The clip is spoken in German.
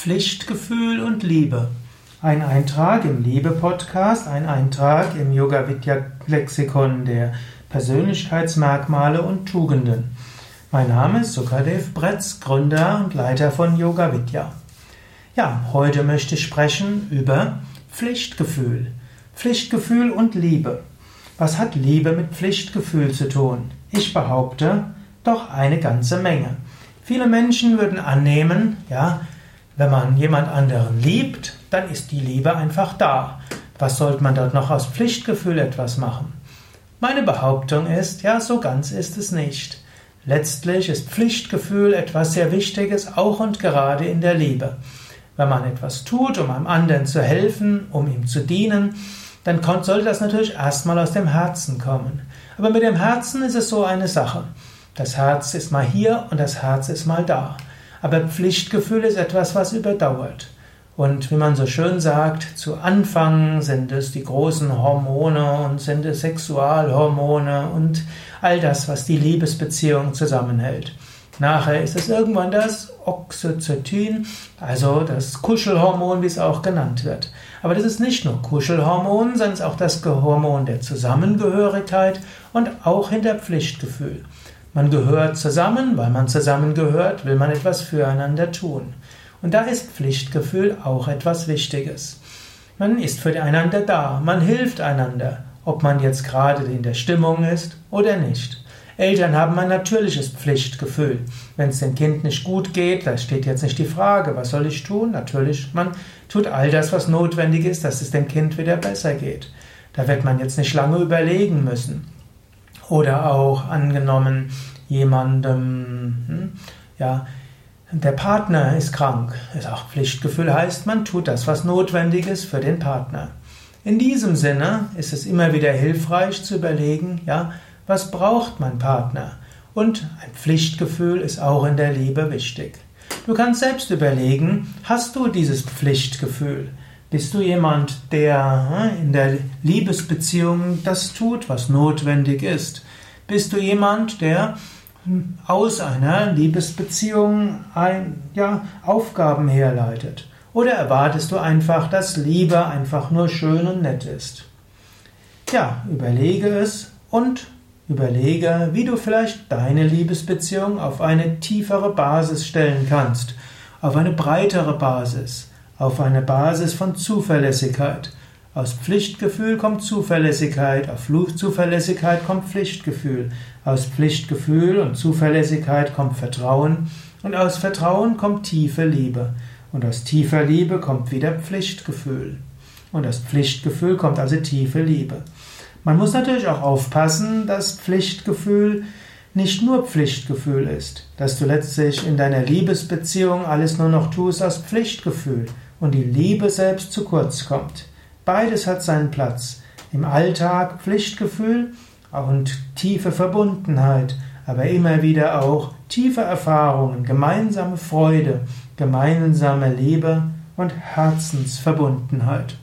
Pflichtgefühl und Liebe. Ein Eintrag im Liebe-Podcast, ein Eintrag im Yoga-Vidya-Lexikon der Persönlichkeitsmerkmale und Tugenden. Mein Name ist Sukadev Bretz, Gründer und Leiter von Yoga Vidya. Ja, heute möchte ich sprechen über Pflichtgefühl. Pflichtgefühl und Liebe. Was hat Liebe mit Pflichtgefühl zu tun? Ich behaupte, doch eine ganze Menge. Viele Menschen würden annehmen, ja, wenn man jemand anderen liebt, dann ist die Liebe einfach da. Was sollte man dort noch aus Pflichtgefühl etwas machen? Meine Behauptung ist, ja, so ganz ist es nicht. Letztlich ist Pflichtgefühl etwas sehr Wichtiges, auch und gerade in der Liebe. Wenn man etwas tut, um einem anderen zu helfen, um ihm zu dienen, dann sollte das natürlich erstmal aus dem Herzen kommen. Aber mit dem Herzen ist es so eine Sache. Das Herz ist mal hier und das Herz ist mal da. Aber Pflichtgefühl ist etwas, was überdauert. Und wie man so schön sagt, zu Anfang sind es die großen Hormone und sind es Sexualhormone und all das, was die Liebesbeziehung zusammenhält. Nachher ist es irgendwann das Oxytocin, also das Kuschelhormon, wie es auch genannt wird. Aber das ist nicht nur Kuschelhormon, sondern es ist auch das Hormon der Zusammengehörigkeit und auch hinter Pflichtgefühl. Man gehört zusammen, weil man zusammengehört, will man etwas füreinander tun. Und da ist Pflichtgefühl auch etwas Wichtiges. Man ist für einander da, man hilft einander, ob man jetzt gerade in der Stimmung ist oder nicht. Eltern haben ein natürliches Pflichtgefühl. Wenn es dem Kind nicht gut geht, da steht jetzt nicht die Frage, was soll ich tun? Natürlich, man tut all das, was notwendig ist, dass es dem Kind wieder besser geht. Da wird man jetzt nicht lange überlegen müssen. Oder auch angenommen, jemandem, hm, ja, der Partner ist krank. Ist auch Pflichtgefühl heißt, man tut das, was notwendig ist für den Partner. In diesem Sinne ist es immer wieder hilfreich zu überlegen, ja, was braucht mein Partner? Und ein Pflichtgefühl ist auch in der Liebe wichtig. Du kannst selbst überlegen, hast du dieses Pflichtgefühl? Bist du jemand, der in der Liebesbeziehung das tut, was notwendig ist? Bist du jemand, der hm, aus einer Liebesbeziehung ein, ja, Aufgaben herleitet? Oder erwartest du einfach, dass Liebe einfach nur schön und nett ist? Ja, überlege es und überlege, wie du vielleicht deine Liebesbeziehung auf eine tiefere Basis stellen kannst, auf eine breitere Basis auf eine Basis von Zuverlässigkeit. Aus Pflichtgefühl kommt Zuverlässigkeit, auf Zuverlässigkeit kommt Pflichtgefühl, aus Pflichtgefühl und Zuverlässigkeit kommt Vertrauen und aus Vertrauen kommt tiefe Liebe und aus tiefer Liebe kommt wieder Pflichtgefühl und aus Pflichtgefühl kommt also tiefe Liebe. Man muss natürlich auch aufpassen, dass Pflichtgefühl nicht nur Pflichtgefühl ist, dass du letztlich in deiner Liebesbeziehung alles nur noch tust aus Pflichtgefühl und die Liebe selbst zu kurz kommt. Beides hat seinen Platz. Im Alltag Pflichtgefühl und tiefe Verbundenheit, aber immer wieder auch tiefe Erfahrungen, gemeinsame Freude, gemeinsame Liebe und Herzensverbundenheit.